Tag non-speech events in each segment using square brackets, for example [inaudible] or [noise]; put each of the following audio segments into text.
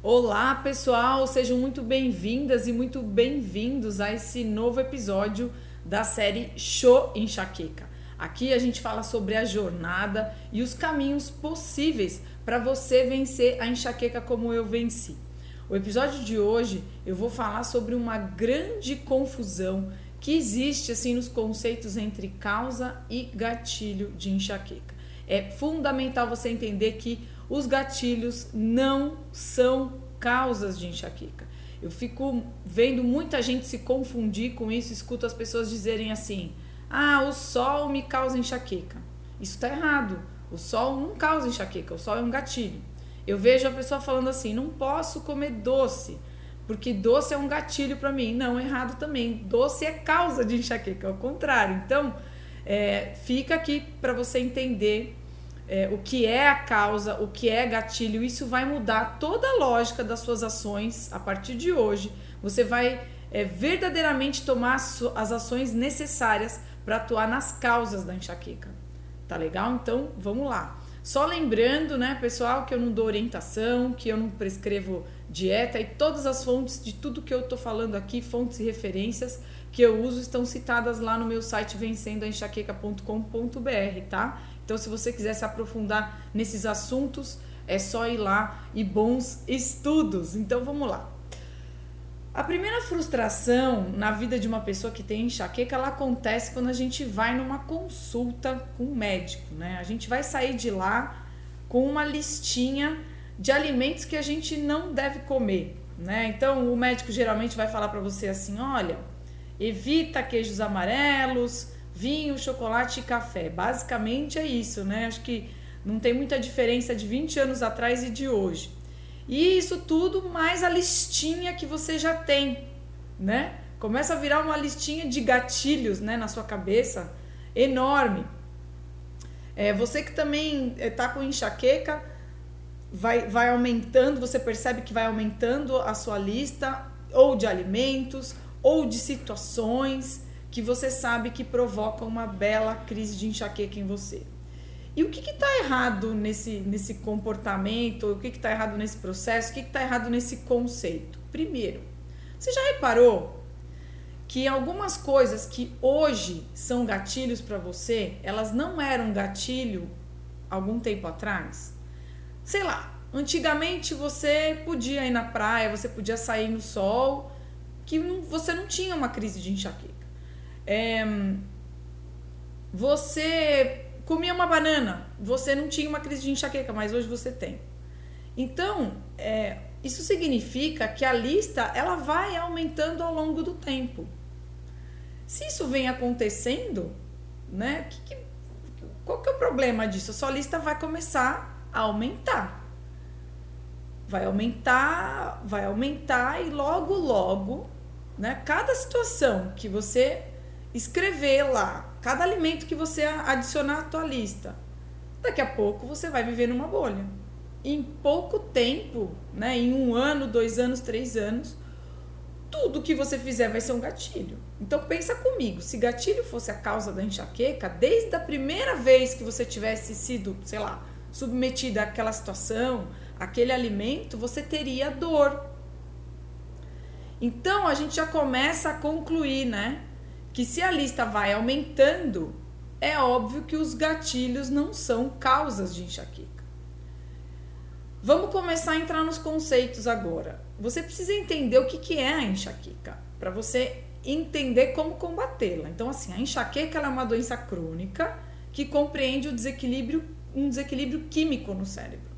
Olá, pessoal, sejam muito bem-vindas e muito bem-vindos a esse novo episódio da série Show Enxaqueca. Aqui a gente fala sobre a jornada e os caminhos possíveis para você vencer a enxaqueca como eu venci. O episódio de hoje eu vou falar sobre uma grande confusão que existe assim nos conceitos entre causa e gatilho de enxaqueca. É fundamental você entender que os gatilhos não são causas de enxaqueca. Eu fico vendo muita gente se confundir com isso, escuto as pessoas dizerem assim: "Ah, o sol me causa enxaqueca". Isso está errado. O sol não causa enxaqueca, o sol é um gatilho. Eu vejo a pessoa falando assim: "Não posso comer doce, porque doce é um gatilho para mim". Não, errado também. Doce é causa de enxaqueca, ao contrário. Então, é, fica aqui para você entender é, o que é a causa, o que é gatilho, isso vai mudar toda a lógica das suas ações a partir de hoje. Você vai é, verdadeiramente tomar as ações necessárias para atuar nas causas da enxaqueca. Tá legal? Então vamos lá. Só lembrando, né, pessoal, que eu não dou orientação, que eu não prescrevo dieta e todas as fontes de tudo que eu tô falando aqui, fontes e referências que eu uso estão citadas lá no meu site vencendoaenxaqueca.com.br, tá? Então, se você quiser se aprofundar nesses assuntos, é só ir lá e bons estudos. Então, vamos lá. A primeira frustração na vida de uma pessoa que tem enxaqueca, ela acontece quando a gente vai numa consulta com um médico, né? A gente vai sair de lá com uma listinha de alimentos que a gente não deve comer, né? Então, o médico geralmente vai falar para você assim: olha, evita queijos amarelos, vinho, chocolate e café. Basicamente é isso, né? Acho que não tem muita diferença de 20 anos atrás e de hoje. E isso tudo mais a listinha que você já tem, né? Começa a virar uma listinha de gatilhos, né, na sua cabeça, enorme. É, você que também está é, com enxaqueca, vai, vai aumentando, você percebe que vai aumentando a sua lista, ou de alimentos, ou de situações, que você sabe que provoca uma bela crise de enxaqueca em você. E o que está errado nesse, nesse comportamento? O que está errado nesse processo? O que está errado nesse conceito? Primeiro, você já reparou que algumas coisas que hoje são gatilhos para você, elas não eram gatilho algum tempo atrás? Sei lá, antigamente você podia ir na praia, você podia sair no sol, que você não tinha uma crise de enxaqueca. É, você comia uma banana, você não tinha uma crise de enxaqueca, mas hoje você tem. Então, é, isso significa que a lista ela vai aumentando ao longo do tempo. Se isso vem acontecendo, né? Que, que, qual que é o problema disso? A sua lista vai começar a aumentar. Vai aumentar, vai aumentar e logo, logo, né? Cada situação que você escrever lá cada alimento que você adicionar à tua lista. Daqui a pouco você vai viver numa bolha. Em pouco tempo, né, em um ano, dois anos, três anos, tudo que você fizer vai ser um gatilho. Então pensa comigo, se gatilho fosse a causa da enxaqueca, desde a primeira vez que você tivesse sido, sei lá, submetida àquela situação, aquele alimento, você teria dor. Então a gente já começa a concluir, né? Que se a lista vai aumentando, é óbvio que os gatilhos não são causas de enxaqueca. Vamos começar a entrar nos conceitos agora. Você precisa entender o que, que é a enxaqueca para você entender como combatê-la. Então, assim, a enxaqueca é uma doença crônica que compreende o desequilíbrio, um desequilíbrio químico no cérebro.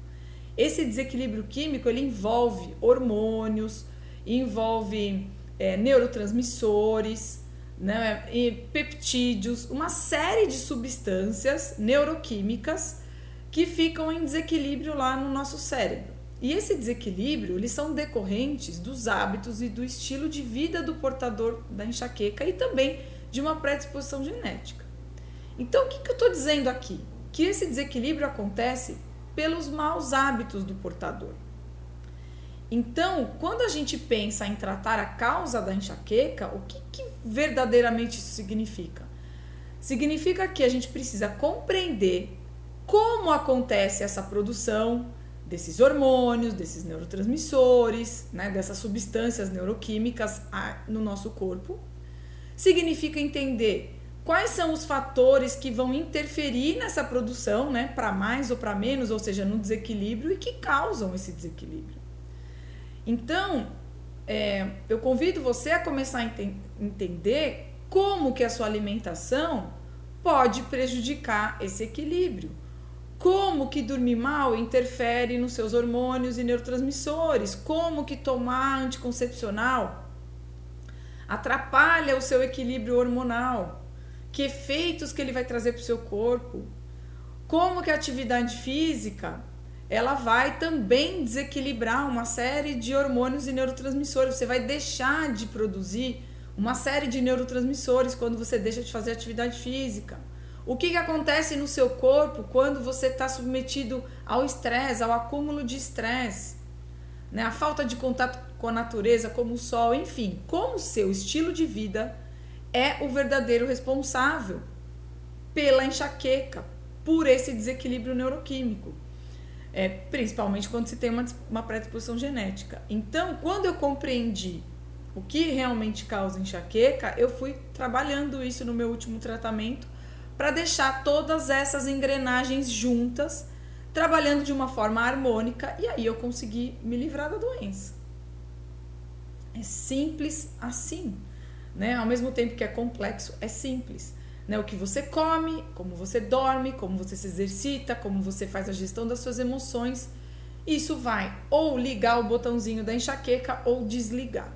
Esse desequilíbrio químico ele envolve hormônios, envolve é, neurotransmissores, né, peptídeos, uma série de substâncias neuroquímicas que ficam em desequilíbrio lá no nosso cérebro. E esse desequilíbrio, eles são decorrentes dos hábitos e do estilo de vida do portador da enxaqueca e também de uma predisposição genética. Então, o que, que eu estou dizendo aqui? Que esse desequilíbrio acontece pelos maus hábitos do portador. Então, quando a gente pensa em tratar a causa da enxaqueca, o que, que verdadeiramente isso significa? Significa que a gente precisa compreender como acontece essa produção desses hormônios, desses neurotransmissores, né, dessas substâncias neuroquímicas no nosso corpo. Significa entender quais são os fatores que vão interferir nessa produção, né, para mais ou para menos, ou seja, no desequilíbrio e que causam esse desequilíbrio. Então, é, eu convido você a começar a ente entender como que a sua alimentação pode prejudicar esse equilíbrio. Como que dormir mal interfere nos seus hormônios e neurotransmissores? Como que tomar anticoncepcional atrapalha o seu equilíbrio hormonal? Que efeitos que ele vai trazer para o seu corpo? Como que a atividade física ela vai também desequilibrar uma série de hormônios e neurotransmissores. Você vai deixar de produzir uma série de neurotransmissores quando você deixa de fazer atividade física. O que, que acontece no seu corpo quando você está submetido ao estresse, ao acúmulo de estresse? Né? A falta de contato com a natureza, como o sol, enfim, como o seu estilo de vida é o verdadeiro responsável pela enxaqueca, por esse desequilíbrio neuroquímico. É, principalmente quando se tem uma, uma predisposição genética. Então, quando eu compreendi o que realmente causa enxaqueca, eu fui trabalhando isso no meu último tratamento para deixar todas essas engrenagens juntas, trabalhando de uma forma harmônica e aí eu consegui me livrar da doença. É simples assim, né? Ao mesmo tempo que é complexo, é simples. Né? O que você come, como você dorme, como você se exercita, como você faz a gestão das suas emoções. Isso vai ou ligar o botãozinho da enxaqueca ou desligar.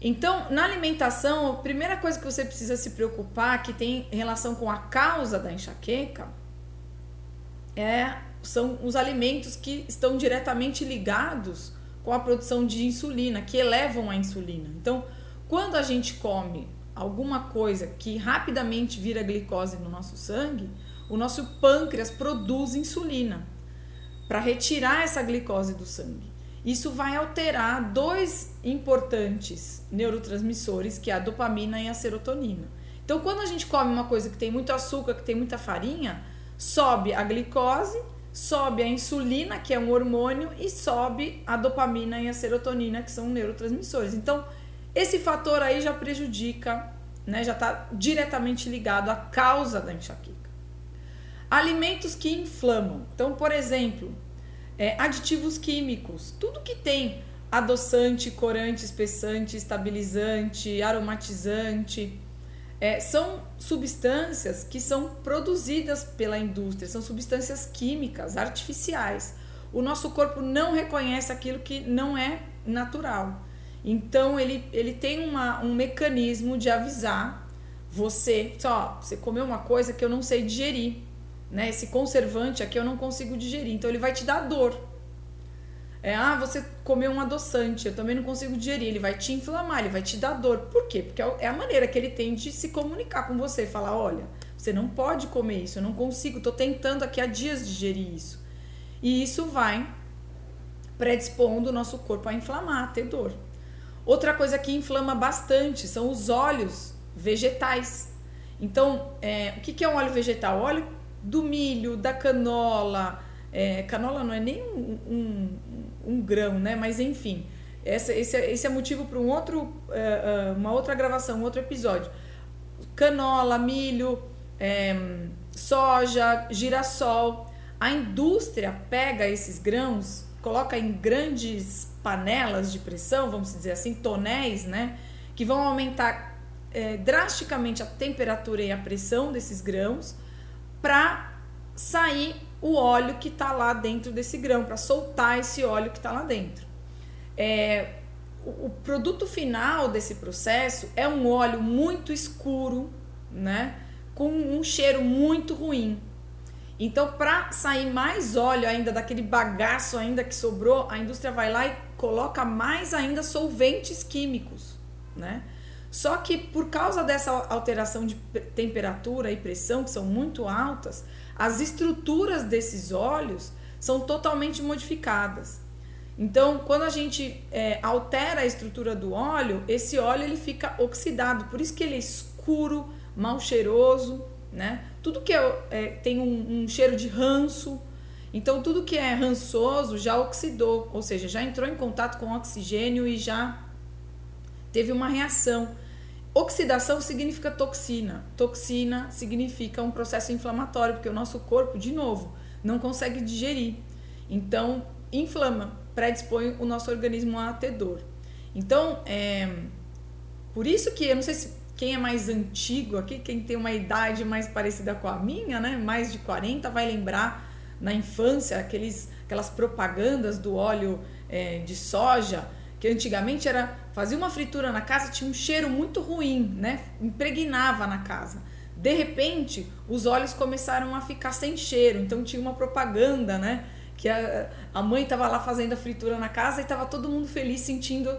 Então, na alimentação, a primeira coisa que você precisa se preocupar, que tem relação com a causa da enxaqueca, é, são os alimentos que estão diretamente ligados com a produção de insulina, que elevam a insulina. Então, quando a gente come alguma coisa que rapidamente vira glicose no nosso sangue, o nosso pâncreas produz insulina para retirar essa glicose do sangue. Isso vai alterar dois importantes neurotransmissores, que é a dopamina e a serotonina. Então, quando a gente come uma coisa que tem muito açúcar, que tem muita farinha, sobe a glicose, sobe a insulina, que é um hormônio, e sobe a dopamina e a serotonina, que são neurotransmissores. Então, esse fator aí já prejudica, né, já está diretamente ligado à causa da enxaqueca. Alimentos que inflamam. Então, por exemplo, é, aditivos químicos, tudo que tem adoçante, corante, espessante, estabilizante, aromatizante, é, são substâncias que são produzidas pela indústria, são substâncias químicas, artificiais. O nosso corpo não reconhece aquilo que não é natural. Então ele, ele tem uma, um mecanismo de avisar você, só você comeu uma coisa que eu não sei digerir né? Esse conservante aqui eu não consigo digerir, então ele vai te dar dor. É, ah, você comeu um adoçante, eu também não consigo digerir, ele vai te inflamar, ele vai te dar dor. Por quê? Porque é a maneira que ele tem de se comunicar com você, falar, olha, você não pode comer isso, eu não consigo, tô tentando aqui há dias digerir isso. E isso vai predispondo o nosso corpo a inflamar, a ter dor. Outra coisa que inflama bastante são os óleos vegetais. Então, é, o que, que é um óleo vegetal? Óleo do milho, da canola. É, canola não é nem um, um, um, grão, né? Mas enfim, essa, esse, é, esse é motivo para um outro, é, é, uma outra gravação, um outro episódio. Canola, milho, é, soja, girassol. A indústria pega esses grãos, coloca em grandes panelas de pressão, vamos dizer assim, tonéis, né? Que vão aumentar é, drasticamente a temperatura e a pressão desses grãos para sair o óleo que está lá dentro desse grão, para soltar esse óleo que está lá dentro. É, o, o produto final desse processo é um óleo muito escuro, né? Com um cheiro muito ruim. Então, para sair mais óleo ainda daquele bagaço ainda que sobrou, a indústria vai lá e coloca mais ainda solventes químicos, né? Só que por causa dessa alteração de temperatura e pressão, que são muito altas, as estruturas desses óleos são totalmente modificadas. Então, quando a gente é, altera a estrutura do óleo, esse óleo ele fica oxidado, por isso que ele é escuro, mal cheiroso, né? Tudo que é, é tem um, um cheiro de ranço. Então tudo que é rançoso já oxidou, ou seja, já entrou em contato com oxigênio e já teve uma reação. Oxidação significa toxina. Toxina significa um processo inflamatório, porque o nosso corpo, de novo, não consegue digerir. Então, inflama, predispõe o nosso organismo a ter dor. Então, é, por isso que eu não sei se quem é mais antigo aqui, quem tem uma idade mais parecida com a minha, né, mais de 40, vai lembrar na infância aqueles, aquelas propagandas do óleo é, de soja, que antigamente era fazia uma fritura na casa, tinha um cheiro muito ruim, né, impregnava na casa. De repente, os óleos começaram a ficar sem cheiro, então tinha uma propaganda, né, que a, a mãe estava lá fazendo a fritura na casa e estava todo mundo feliz sentindo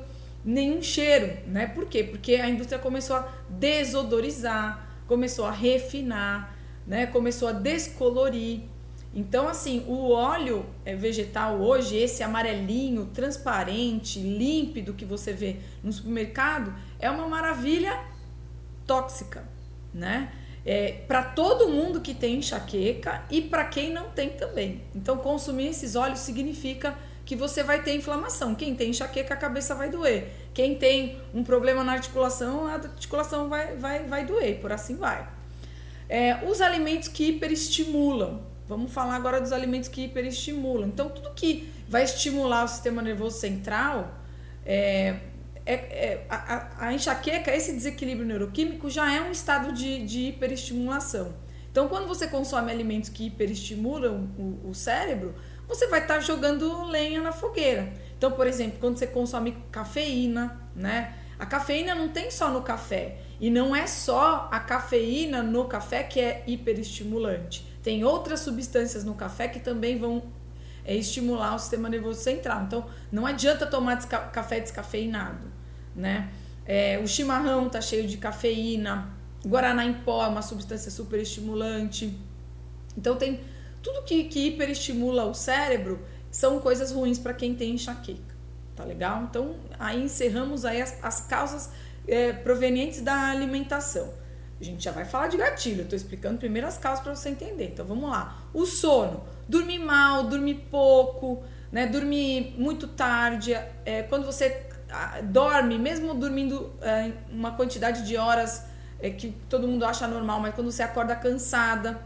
nenhum cheiro, né? Por quê? Porque a indústria começou a desodorizar, começou a refinar, né? Começou a descolorir. Então, assim, o óleo é, vegetal hoje, esse amarelinho, transparente, límpido que você vê no supermercado, é uma maravilha tóxica, né? É, para todo mundo que tem enxaqueca e para quem não tem também. Então, consumir esses óleos significa que você vai ter inflamação. Quem tem enxaqueca, a cabeça vai doer. Quem tem um problema na articulação, a articulação vai, vai, vai doer, por assim vai. É, os alimentos que hiperestimulam. Vamos falar agora dos alimentos que hiperestimulam. Então, tudo que vai estimular o sistema nervoso central, é, é, é a, a, enxaqueca, esse desequilíbrio neuroquímico já é um estado de, de hiperestimulação. Então, quando você consome alimentos que hiperestimulam o, o cérebro, você vai estar tá jogando lenha na fogueira. Então, por exemplo, quando você consome cafeína, né? A cafeína não tem só no café. E não é só a cafeína no café que é hiperestimulante. Tem outras substâncias no café que também vão é, estimular o sistema nervoso central. Então, não adianta tomar desca café descafeinado, né? É, o chimarrão tá cheio de cafeína. Guaraná em pó é uma substância super estimulante. Então, tem tudo que, que hiperestimula o cérebro são coisas ruins para quem tem enxaqueca. Tá legal? Então, aí encerramos aí as, as causas é, provenientes da alimentação. A gente já vai falar de gatilho, eu tô explicando primeiro as causas para você entender. Então vamos lá. O sono, dormir mal, dormir pouco, né? Dormir muito tarde, é, quando você dorme, mesmo dormindo é, uma quantidade de horas é, que todo mundo acha normal, mas quando você acorda cansada,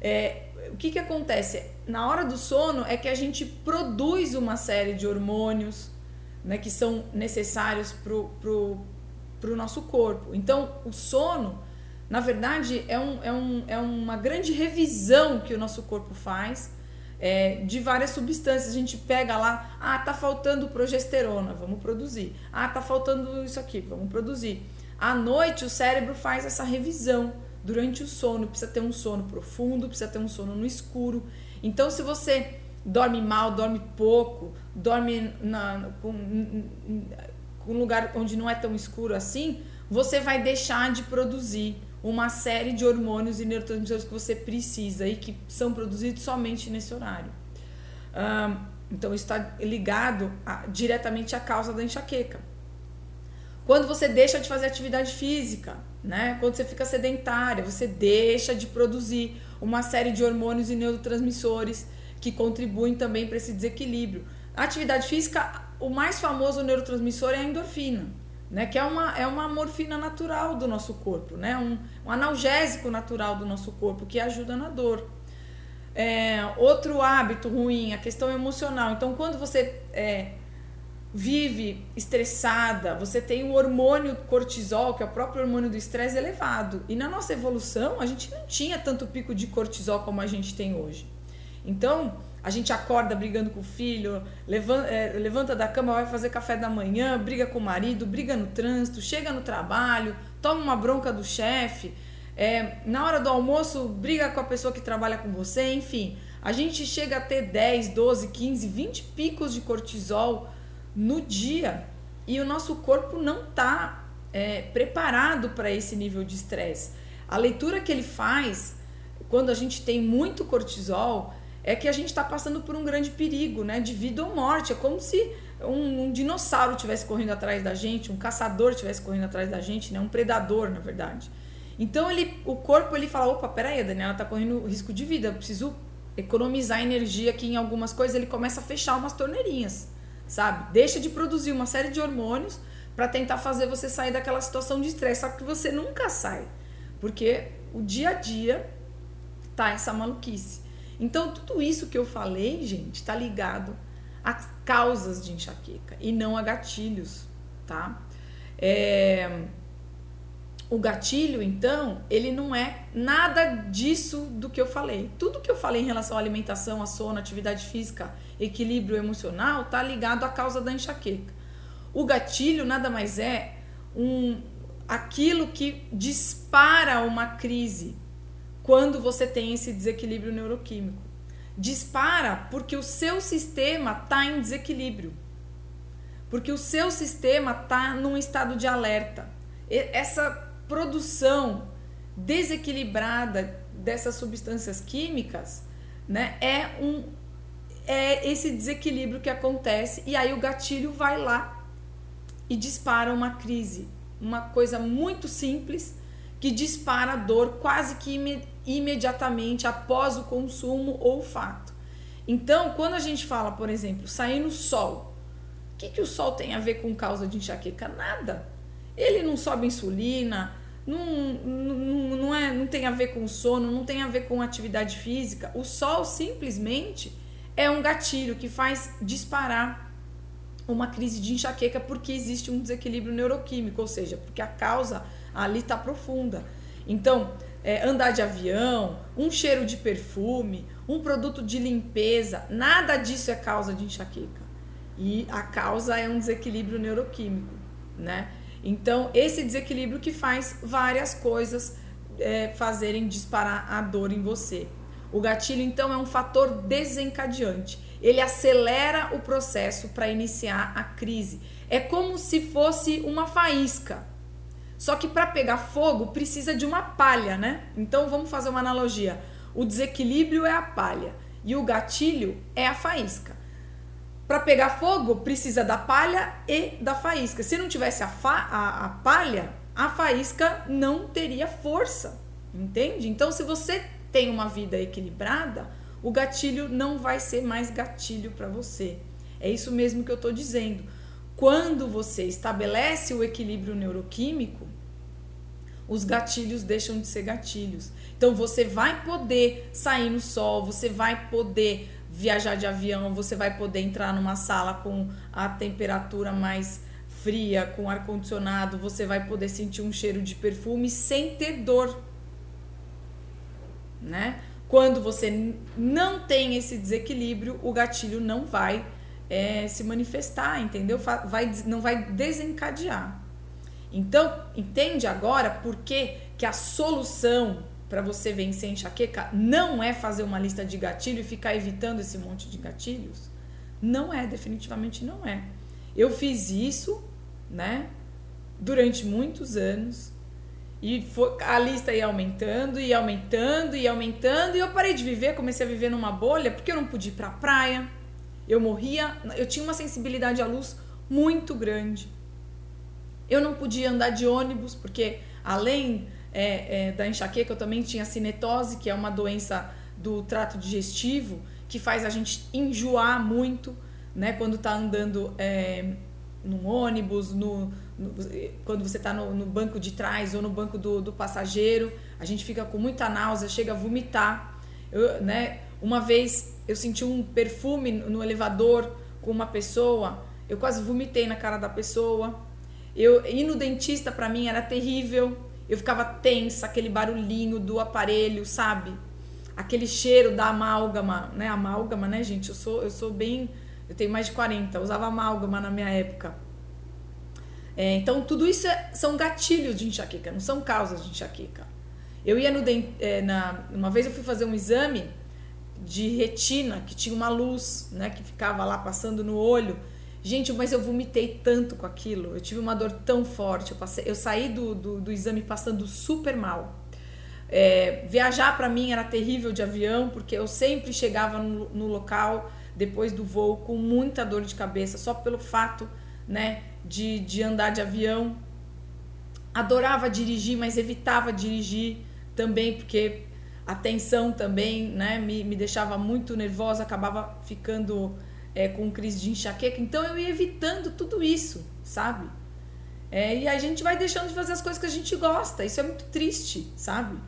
é, o que, que acontece? Na hora do sono é que a gente produz uma série de hormônios né, que são necessários para o pro, pro nosso corpo. Então, o sono, na verdade, é, um, é, um, é uma grande revisão que o nosso corpo faz é, de várias substâncias. A gente pega lá, ah, tá faltando progesterona, vamos produzir. Ah, tá faltando isso aqui, vamos produzir. À noite, o cérebro faz essa revisão durante o sono, precisa ter um sono profundo, precisa ter um sono no escuro. Então, se você dorme mal, dorme pouco, dorme na, com, um lugar onde não é tão escuro assim, você vai deixar de produzir uma série de hormônios e neurotransmissores que você precisa e que são produzidos somente nesse horário. então, isso está ligado a, diretamente à causa da enxaqueca. Quando você deixa de fazer atividade física, né? Quando você fica sedentária, você deixa de produzir uma série de hormônios e neurotransmissores que contribuem também para esse desequilíbrio. A atividade física, o mais famoso neurotransmissor é a endorfina, né? Que é uma, é uma morfina natural do nosso corpo, né? Um, um analgésico natural do nosso corpo que ajuda na dor. É, outro hábito ruim, a questão emocional. Então, quando você é, vive estressada, você tem o hormônio cortisol, que é o próprio hormônio do estresse, elevado. E na nossa evolução, a gente não tinha tanto pico de cortisol como a gente tem hoje. Então, a gente acorda brigando com o filho, levanta, é, levanta da cama, vai fazer café da manhã, briga com o marido, briga no trânsito, chega no trabalho, toma uma bronca do chefe, é, na hora do almoço briga com a pessoa que trabalha com você, enfim. A gente chega a ter 10, 12, 15, 20 picos de cortisol no dia e o nosso corpo não está é, preparado para esse nível de estresse. A leitura que ele faz quando a gente tem muito cortisol é que a gente está passando por um grande perigo, né, de vida ou morte. É como se um, um dinossauro estivesse correndo atrás da gente, um caçador estivesse correndo atrás da gente, né, um predador, na verdade. Então ele, o corpo ele fala, opa, peraí, a Daniela está correndo risco de vida, eu preciso economizar energia que em algumas coisas ele começa a fechar umas torneirinhas, sabe? Deixa de produzir uma série de hormônios para tentar fazer você sair daquela situação de estresse, só que você nunca sai, porque o dia a dia tá essa maluquice. Então tudo isso que eu falei, gente, tá ligado a causas de enxaqueca e não a gatilhos, tá? É, o gatilho, então, ele não é nada disso do que eu falei. Tudo que eu falei em relação à alimentação, a sono, atividade física, equilíbrio emocional, tá ligado à causa da enxaqueca. O gatilho nada mais é um aquilo que dispara uma crise quando você tem esse desequilíbrio neuroquímico. Dispara porque o seu sistema está em desequilíbrio. Porque o seu sistema está num estado de alerta. Essa produção desequilibrada dessas substâncias químicas, né, é um é esse desequilíbrio que acontece e aí o gatilho vai lá e dispara uma crise, uma coisa muito simples que dispara dor quase que imed imediatamente após o consumo ou o fato. Então, quando a gente fala, por exemplo, sair no sol, o que, que o sol tem a ver com causa de enxaqueca? Nada. Ele não sobe insulina, não, não, não, é, não tem a ver com sono, não tem a ver com atividade física. O sol simplesmente é um gatilho que faz disparar uma crise de enxaqueca porque existe um desequilíbrio neuroquímico, ou seja, porque a causa ali está profunda. Então, é, andar de avião, um cheiro de perfume, um produto de limpeza, nada disso é causa de enxaqueca. E a causa é um desequilíbrio neuroquímico, né? Então, esse desequilíbrio que faz várias coisas é, fazerem disparar a dor em você. O gatilho, então, é um fator desencadeante. Ele acelera o processo para iniciar a crise. É como se fosse uma faísca. Só que para pegar fogo precisa de uma palha, né? Então vamos fazer uma analogia. O desequilíbrio é a palha e o gatilho é a faísca. Para pegar fogo, precisa da palha e da faísca. Se não tivesse a, fa a, a palha, a faísca não teria força. Entende? Então, se você tem uma vida equilibrada, o gatilho não vai ser mais gatilho para você. É isso mesmo que eu estou dizendo. Quando você estabelece o equilíbrio neuroquímico, os gatilhos deixam de ser gatilhos. Então você vai poder sair no sol, você vai poder viajar de avião, você vai poder entrar numa sala com a temperatura mais fria, com ar condicionado, você vai poder sentir um cheiro de perfume sem ter dor, né? Quando você não tem esse desequilíbrio, o gatilho não vai é, se manifestar, entendeu? Vai, não vai desencadear. Então, entende agora por que, que a solução para você vencer enxaqueca não é fazer uma lista de gatilho e ficar evitando esse monte de gatilhos? Não é, definitivamente não é. Eu fiz isso, né, durante muitos anos e a lista ia aumentando e aumentando e aumentando e eu parei de viver, comecei a viver numa bolha porque eu não podia ir para a praia. Eu morria, eu tinha uma sensibilidade à luz muito grande. Eu não podia andar de ônibus porque além é, é, da enxaqueca, eu também tinha cinetose, que é uma doença do trato digestivo, que faz a gente enjoar muito, né? Quando tá andando é, num ônibus, no, no quando você tá no, no, banco de trás ou no banco do, do passageiro, a gente fica com muita náusea, chega a vomitar. Eu, né? Uma vez eu senti um perfume no elevador com uma pessoa, eu quase vomitei na cara da pessoa. Eu ir no dentista para mim era terrível eu ficava tensa, aquele barulhinho do aparelho, sabe? Aquele cheiro da amálgama, né? Amálgama, né, gente? Eu sou, eu sou bem. Eu tenho mais de 40, usava amálgama na minha época. É, então, tudo isso é, são gatilhos de enxaqueca, não são causas de enxaqueca. Eu ia no é, na, uma vez eu fui fazer um exame de retina que tinha uma luz, né, que ficava lá passando no olho. Gente, mas eu vomitei tanto com aquilo. Eu tive uma dor tão forte. Eu, passei, eu saí do, do, do exame passando super mal. É, viajar para mim era terrível de avião, porque eu sempre chegava no, no, local depois do voo com muita dor de cabeça, só pelo fato né, de, de andar de avião. Adorava dirigir, mas evitava dirigir também, porque a tensão também, né, me, me deixava muito nervosa, acabava ficando é, com crise de enxaqueca. Então eu ia evitando tudo isso, sabe? É, e a gente vai deixando de fazer as coisas que a gente gosta. Isso é muito triste, sabe?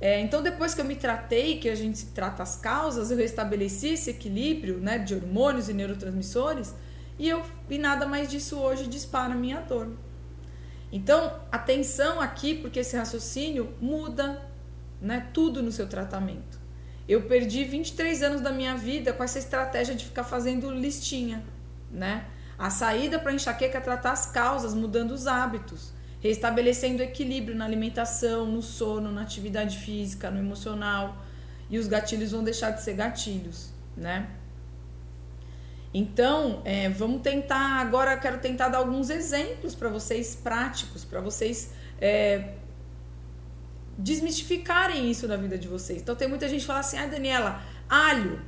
É, então, depois que eu me tratei, que a gente trata as causas, eu restabeleci esse equilíbrio né, de hormônios e neurotransmissores e, eu, e nada mais disso hoje dispara a minha dor. Então, atenção aqui, porque esse raciocínio muda né, tudo no seu tratamento. Eu perdi 23 anos da minha vida com essa estratégia de ficar fazendo listinha, né? A saída para enxaqueca é tratar as causas, mudando os hábitos, restabelecendo equilíbrio na alimentação, no sono, na atividade física, no emocional. E os gatilhos vão deixar de ser gatilhos, né? Então, é, vamos tentar. Agora, quero tentar dar alguns exemplos para vocês práticos, para vocês é, desmistificarem isso na vida de vocês. Então, tem muita gente que fala assim: ah, Daniela, alho.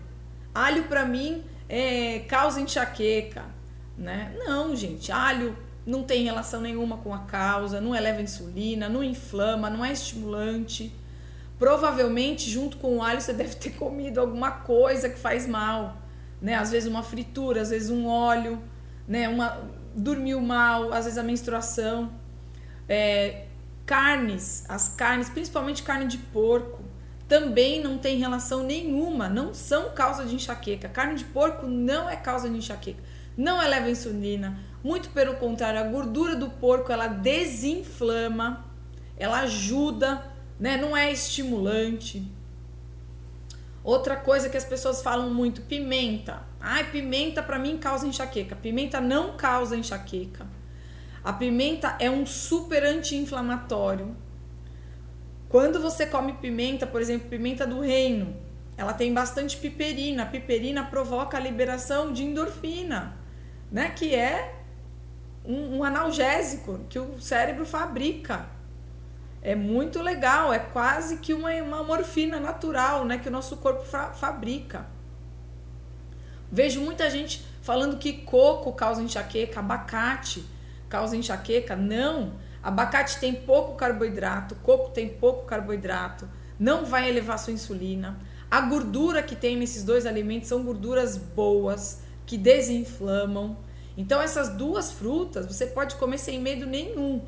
Alho para mim é, causa enxaqueca né? Não, gente, alho não tem relação nenhuma com a causa, não eleva insulina, não inflama, não é estimulante. Provavelmente, junto com o alho, você deve ter comido alguma coisa que faz mal, né? Às vezes uma fritura, às vezes um óleo, né? Uma dormiu mal, às vezes a menstruação. É, carnes, as carnes, principalmente carne de porco, também não tem relação nenhuma, não são causa de enxaqueca. Carne de porco não é causa de enxaqueca não eleva insulina, muito pelo contrário, a gordura do porco ela desinflama, ela ajuda, né? Não é estimulante. Outra coisa que as pessoas falam muito, pimenta. Ai, pimenta para mim causa enxaqueca. Pimenta não causa enxaqueca. A pimenta é um super anti-inflamatório. Quando você come pimenta, por exemplo, pimenta do reino, ela tem bastante piperina. A piperina provoca a liberação de endorfina né? Que é um, um analgésico que o cérebro fabrica. É muito legal, é quase que uma, uma morfina natural, né? Que o nosso corpo fa fabrica. Vejo muita gente falando que coco causa enxaqueca, abacate causa enxaqueca. Não, abacate tem pouco carboidrato, coco tem pouco carboidrato, não vai elevar sua insulina. A gordura que tem nesses dois alimentos são gorduras boas, que desinflamam. Então, essas duas frutas você pode comer sem medo nenhum.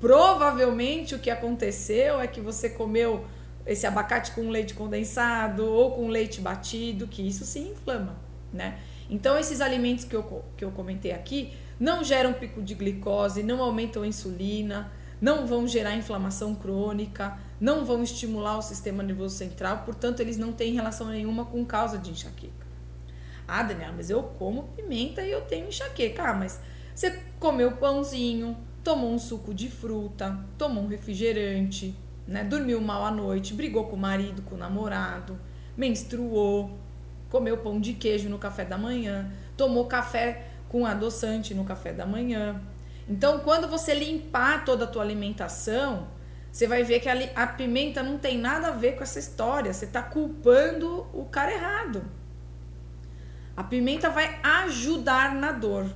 Provavelmente o que aconteceu é que você comeu esse abacate com leite condensado ou com leite batido, que isso se inflama, né? Então, esses alimentos que eu, que eu comentei aqui não geram pico de glicose, não aumentam a insulina, não vão gerar inflamação crônica, não vão estimular o sistema nervoso central, portanto, eles não têm relação nenhuma com causa de enxaqueca. Ah, Daniela, mas eu como pimenta e eu tenho enxaqueca. Ah, mas você comeu pãozinho, tomou um suco de fruta, tomou um refrigerante, né? Dormiu mal à noite, brigou com o marido, com o namorado, menstruou, comeu pão de queijo no café da manhã, tomou café com adoçante no café da manhã. Então, quando você limpar toda a tua alimentação, você vai ver que a, a pimenta não tem nada a ver com essa história. Você está culpando o cara errado. A pimenta vai ajudar na dor,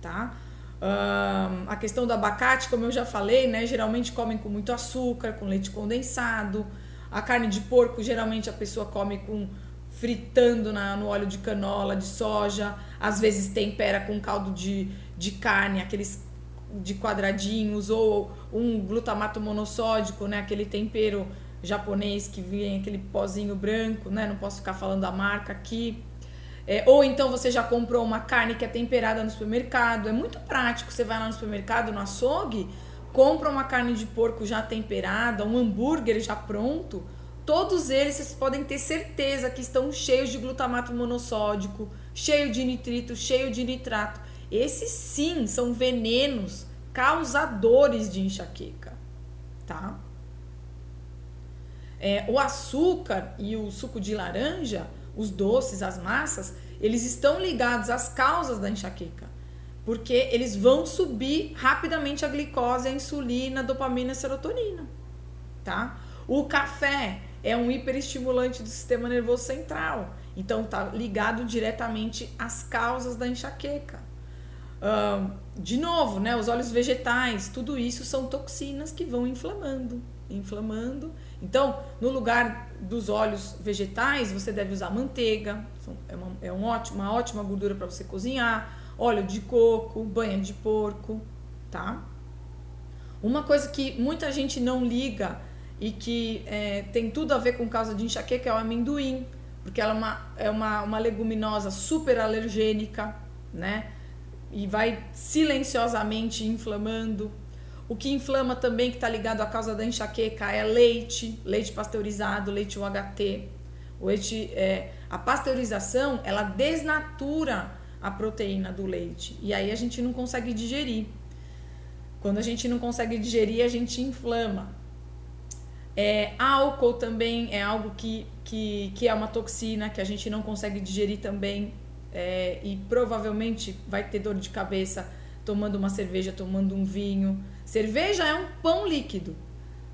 tá? Um, a questão do abacate, como eu já falei, né? Geralmente comem com muito açúcar, com leite condensado. A carne de porco, geralmente a pessoa come com fritando na, no óleo de canola, de soja. Às vezes tempera com caldo de, de carne, aqueles de quadradinhos, ou um glutamato monossódico, né? Aquele tempero japonês que vem aquele pozinho branco, né? Não posso ficar falando a marca aqui. É, ou então você já comprou uma carne que é temperada no supermercado. É muito prático. Você vai lá no supermercado, no açougue, compra uma carne de porco já temperada, um hambúrguer já pronto. Todos eles vocês podem ter certeza que estão cheios de glutamato monossódico, cheio de nitrito, cheio de nitrato. Esses sim são venenos causadores de enxaqueca, tá? É, o açúcar e o suco de laranja os doces, as massas, eles estão ligados às causas da enxaqueca. Porque eles vão subir rapidamente a glicose, a insulina, a dopamina a serotonina. Tá? O café é um hiperestimulante do sistema nervoso central. Então tá ligado diretamente às causas da enxaqueca. De novo, né, os óleos vegetais, tudo isso são toxinas que vão inflamando, inflamando. Então, no lugar dos óleos vegetais, você deve usar manteiga, é uma, é um uma ótima gordura para você cozinhar, óleo de coco, banha de porco, tá? Uma coisa que muita gente não liga e que é, tem tudo a ver com causa de enxaqueca é o amendoim, porque ela é uma, é uma, uma leguminosa super alergênica, né? E vai silenciosamente inflamando. O que inflama também, que está ligado à causa da enxaqueca, é leite, leite pasteurizado, leite UHT. O leite, é, a pasteurização, ela desnatura a proteína do leite. E aí a gente não consegue digerir. Quando a gente não consegue digerir, a gente inflama. É, álcool também é algo que, que, que é uma toxina que a gente não consegue digerir também. É, e provavelmente vai ter dor de cabeça tomando uma cerveja, tomando um vinho. Cerveja é um pão líquido.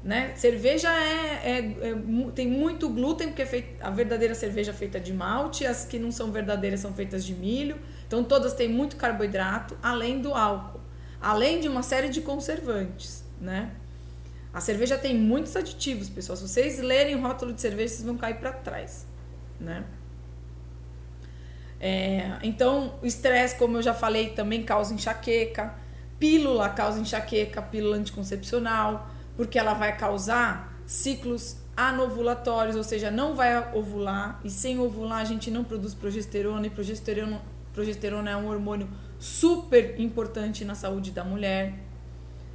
Né? Cerveja é, é, é, tem muito glúten, porque é a verdadeira cerveja é feita de malte, as que não são verdadeiras são feitas de milho. Então todas têm muito carboidrato, além do álcool, além de uma série de conservantes, né? A cerveja tem muitos aditivos, pessoal. Se vocês lerem o rótulo de cerveja, vocês vão cair para trás, né? É, então, o estresse, como eu já falei, também causa enxaqueca. Pílula causa enxaqueca, pílula anticoncepcional, porque ela vai causar ciclos anovulatórios, ou seja, não vai ovular, e sem ovular a gente não produz progesterona, e progesterona, progesterona é um hormônio super importante na saúde da mulher.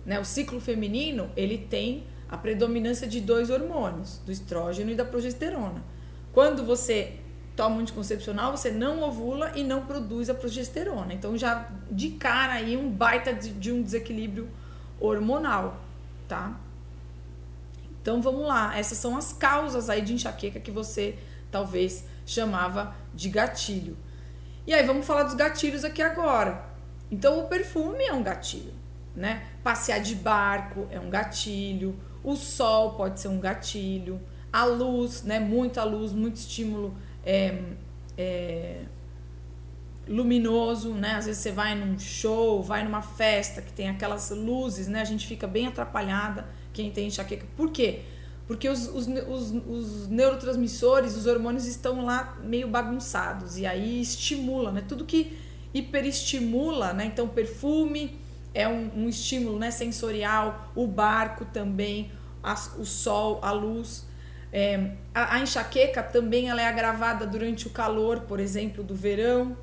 Né? O ciclo feminino ele tem a predominância de dois hormônios, do estrógeno e da progesterona. Quando você toma um anticoncepcional, você não ovula e não produz a progesterona. Então já de cara aí um baita de, de um desequilíbrio hormonal, tá? Então vamos lá, essas são as causas aí de enxaqueca que você talvez chamava de gatilho. E aí vamos falar dos gatilhos aqui agora. Então o perfume é um gatilho, né? Passear de barco é um gatilho, o sol pode ser um gatilho, a luz, né? Muita luz, muito estímulo é, é, luminoso, né? Às vezes você vai num show, vai numa festa que tem aquelas luzes, né? A gente fica bem atrapalhada, quem tem enxaqueca. Por quê? Porque os, os, os, os, neurotransmissores, os hormônios estão lá meio bagunçados e aí estimula, né? Tudo que hiperestimula, né? Então, perfume é um, um estímulo né? sensorial, o barco também, a, o sol, a luz. É, a, a, enxaqueca também ela é agravada durante o calor, por exemplo, do verão,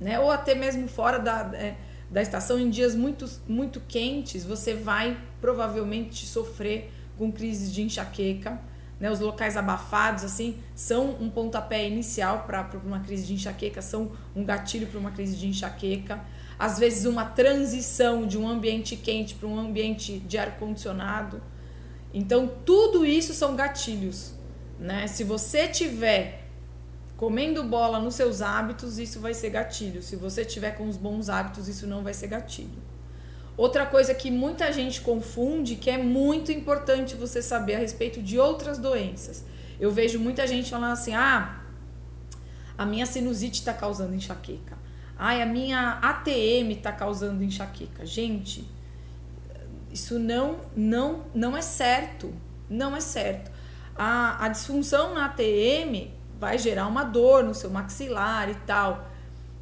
né? Ou até mesmo fora da, é, da estação, em dias muito, muito quentes, você vai provavelmente sofrer com crises de enxaqueca. Né, os locais abafados assim são um pontapé inicial para uma crise de enxaqueca, são um gatilho para uma crise de enxaqueca. Às vezes uma transição de um ambiente quente para um ambiente de ar condicionado. Então tudo isso são gatilhos, né? Se você tiver comendo bola nos seus hábitos, isso vai ser gatilho. Se você tiver com os bons hábitos, isso não vai ser gatilho. Outra coisa que muita gente confunde, que é muito importante você saber a respeito de outras doenças. Eu vejo muita gente falando assim: ah, a minha sinusite está causando enxaqueca. Ai, a minha ATM está causando enxaqueca. Gente, isso não, não, não é certo. Não é certo. A, a disfunção na ATM vai gerar uma dor no seu maxilar e tal.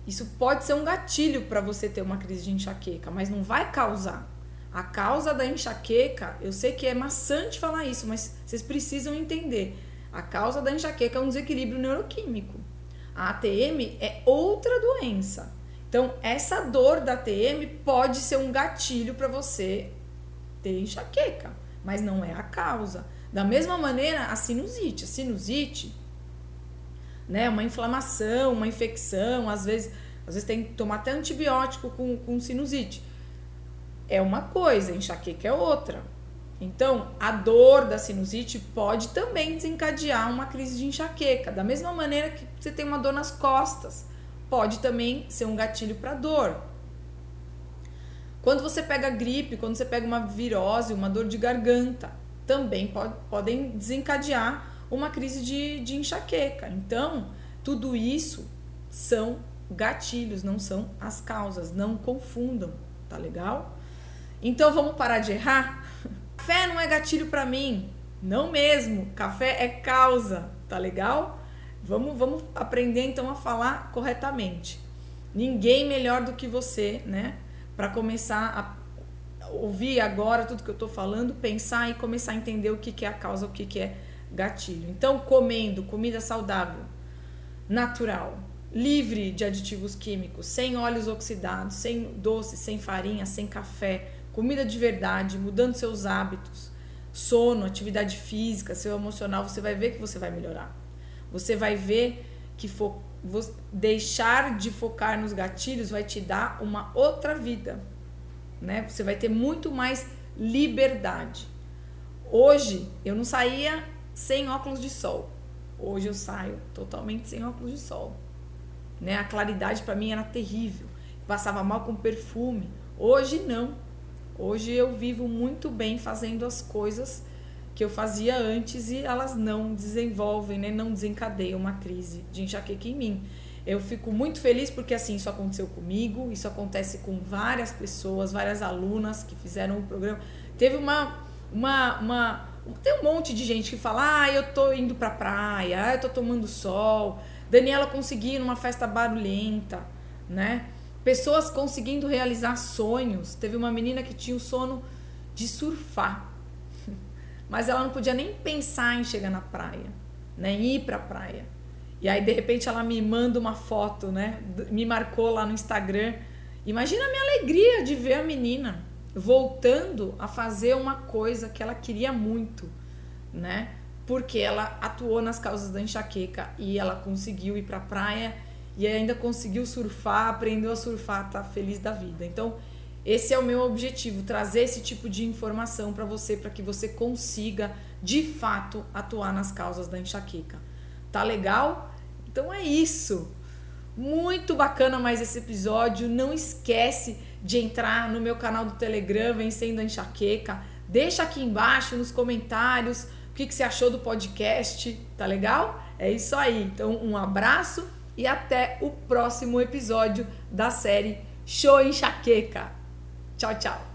Isso pode ser um gatilho para você ter uma crise de enxaqueca, mas não vai causar. A causa da enxaqueca, eu sei que é maçante falar isso, mas vocês precisam entender. A causa da enxaqueca é um desequilíbrio neuroquímico. A ATM é outra doença. Então, essa dor da ATM pode ser um gatilho para você ter enxaqueca, mas não é a causa. Da mesma maneira, a sinusite. A sinusite né? Uma inflamação, uma infecção, às vezes, às vezes tem que tomar até antibiótico com, com sinusite. É uma coisa, enxaqueca é outra. Então, a dor da sinusite pode também desencadear uma crise de enxaqueca. Da mesma maneira que você tem uma dor nas costas, pode também ser um gatilho para dor. Quando você pega gripe, quando você pega uma virose, uma dor de garganta, também pode, podem desencadear uma crise de, de enxaqueca. Então, tudo isso são gatilhos, não são as causas. Não confundam, tá legal? Então, vamos parar de errar? [laughs] café não é gatilho para mim. Não mesmo. Café é causa, tá legal? Vamos, vamos aprender então a falar corretamente. Ninguém melhor do que você, né? Para começar a ouvir agora tudo que eu tô falando, pensar e começar a entender o que, que é a causa, o que, que é gatilho. Então, comendo comida saudável, natural, livre de aditivos químicos, sem óleos oxidados, sem doces, sem farinha, sem café, comida de verdade, mudando seus hábitos, sono, atividade física, seu emocional, você vai ver que você vai melhorar. Você vai ver que fo deixar de focar nos gatilhos vai te dar uma outra vida, né? Você vai ter muito mais liberdade. Hoje eu não saía sem óculos de sol. Hoje eu saio totalmente sem óculos de sol. Né? A claridade para mim era terrível. Passava mal com perfume. Hoje não. Hoje eu vivo muito bem fazendo as coisas que eu fazia antes e elas não desenvolvem, né? não desencadeiam uma crise de enxaqueca em mim. Eu fico muito feliz porque assim isso aconteceu comigo, isso acontece com várias pessoas, várias alunas que fizeram o programa. Teve uma uma, uma tem um monte de gente que fala: "Ah, eu tô indo pra praia, ah, eu tô tomando sol". Daniela conseguiu numa festa barulhenta, né? Pessoas conseguindo realizar sonhos. Teve uma menina que tinha o sono de surfar [laughs] mas ela não podia nem pensar em chegar na praia, né? em ir para a praia. E aí, de repente, ela me manda uma foto, né? Me marcou lá no Instagram. Imagina a minha alegria de ver a menina voltando a fazer uma coisa que ela queria muito, né? Porque ela atuou nas causas da enxaqueca e ela conseguiu ir para a praia e ainda conseguiu surfar, aprendeu a surfar, tá feliz da vida. Então, esse é o meu objetivo, trazer esse tipo de informação para você, para que você consiga, de fato, atuar nas causas da enxaqueca. Tá legal? Então é isso. Muito bacana mais esse episódio. Não esquece de entrar no meu canal do Telegram, Vencendo a Enxaqueca. Deixa aqui embaixo nos comentários o que, que você achou do podcast. Tá legal? É isso aí. Então, um abraço e até o próximo episódio da série Show Enxaqueca. Tchau, tchau.